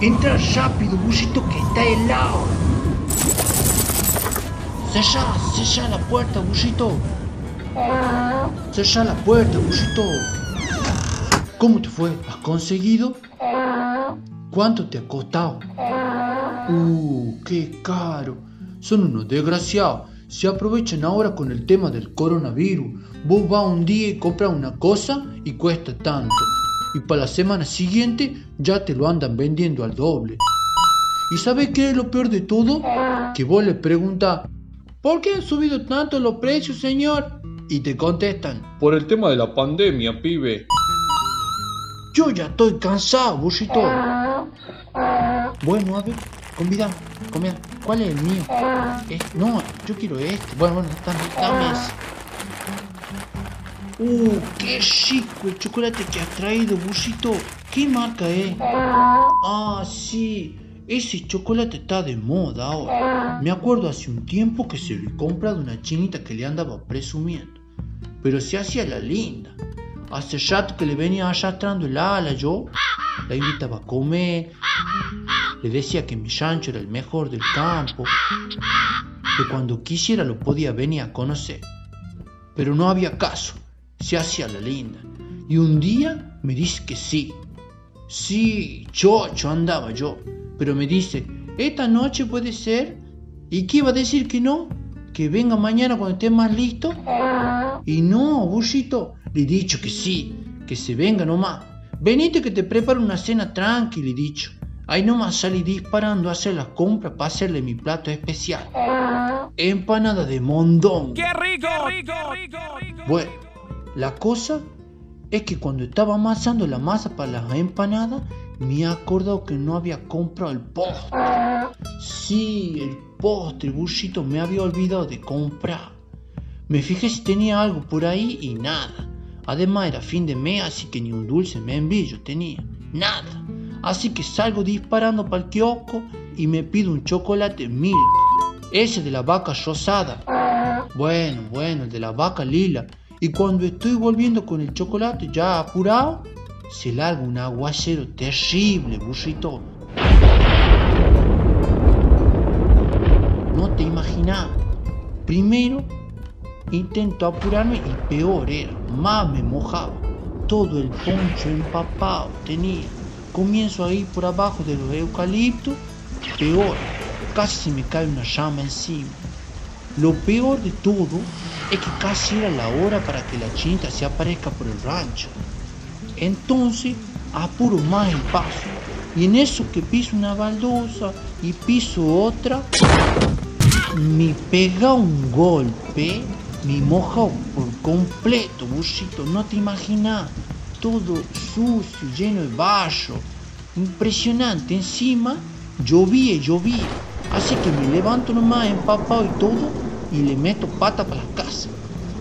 Entra rápido, busito, que está helado. Cerra, cerra la puerta, busito. Cerra la puerta, busito. ¿Cómo te fue? ¿Has conseguido? ¿Cuánto te ha costado? Uh, qué caro. Son unos desgraciados. Se aprovechan ahora con el tema del coronavirus. Vos vas un día y compras una cosa y cuesta tanto. Y para la semana siguiente ya te lo andan vendiendo al doble. ¿Y sabes qué es lo peor de todo? Que vos le preguntas, ¿por qué han subido tanto los precios, señor? Y te contestan, Por el tema de la pandemia, pibe. yo ya estoy cansado, burrito. Bueno, a ver, convidame, comida. ¿Cuál es el mío? Eh, no, yo quiero este. Bueno, bueno, dame, dame ese. Uh, qué rico el chocolate que has traído, burrito. ¿Qué marca es? Ah, sí. Ese chocolate está de moda ahora. Me acuerdo hace un tiempo que se lo he comprado a una chinita que le andaba presumiendo. Pero se hacía la linda. Hace rato que le venía arrastrando el ala yo. La invitaba a comer. Le decía que mi rancho era el mejor del campo. Que cuando quisiera lo podía venir a conocer. Pero no había caso. Se hacía la linda. Y un día me dice que sí. Sí, chocho andaba yo. Pero me dice, esta noche puede ser. ¿Y qué iba a decir que no? Que venga mañana cuando esté más listo. Y no, burrito, le he dicho que sí, que se venga nomás. Venite que te preparo una cena tranqui, le he dicho. Ahí nomás salí disparando a hacer las compras para hacerle mi plato especial. Empanada de mondón. ¡Qué rico! rico, rico, rico! Bueno, la cosa es que cuando estaba amasando la masa para las empanadas, me he que no había comprado el postre. Sí, el postre, burrito, me había olvidado de comprar. Me fijé si tenía algo por ahí y nada. Además era fin de mes, así que ni un dulce me envío tenía. Nada. Así que salgo disparando para el kiosco y me pido un chocolate milk. Ese de la vaca rosada. Bueno, bueno, el de la vaca lila. Y cuando estoy volviendo con el chocolate ya apurado, se larga un aguacero terrible, burrito. No te imaginas. Primero intento apurarme y peor era, más me mojaba. Todo el poncho empapado tenía. Comienzo a ir por abajo de los eucaliptos, peor, casi se me cae una llama encima. Lo peor de todo es que casi era la hora para que la chinita se aparezca por el rancho. Entonces apuro más el paso. Y en eso que piso una baldosa y piso otra, me pega un golpe, me moja por completo, burrito, no te imaginas. Todo sucio, lleno de barro. Impresionante. Encima llovía llovía. Así que me levanto nomás empapado y todo y le meto pata para la casa.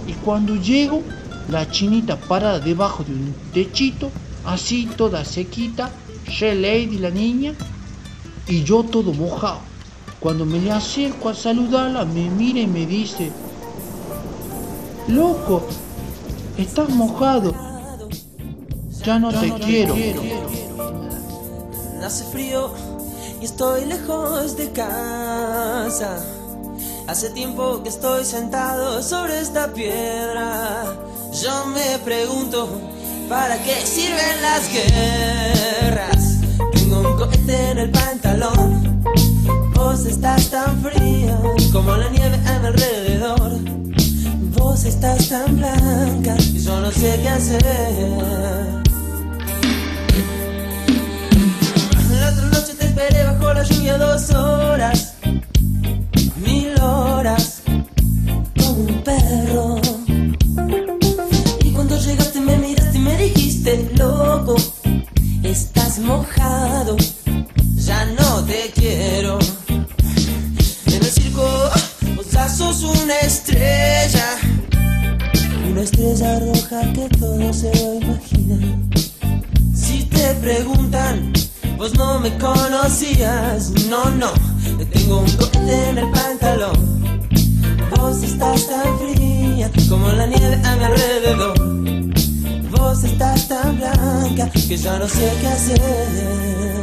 Y cuando llego, la chinita parada debajo de un techito, así toda sequita, She Lady la niña, y yo todo mojado. Cuando me le acerco a saludarla, me mira y me dice, Loco, estás mojado. Ya no te quiero. Hace frío y estoy lejos de casa. Hace tiempo que estoy sentado sobre esta piedra. Yo me pregunto, ¿para qué sirven las guerras? Tengo un cohete en el pantalón. Vos estás tan fría como la nieve a mi alrededor. Vos estás tan blanca y yo no sé qué hacer. Ya no te quiero. En el circo, vos ya sos una estrella, una estrella roja que todo se lo imagina. Si te preguntan, vos no me conocías, no, no, tengo un cohete en el pantalón. Vos estás tan blanca que ya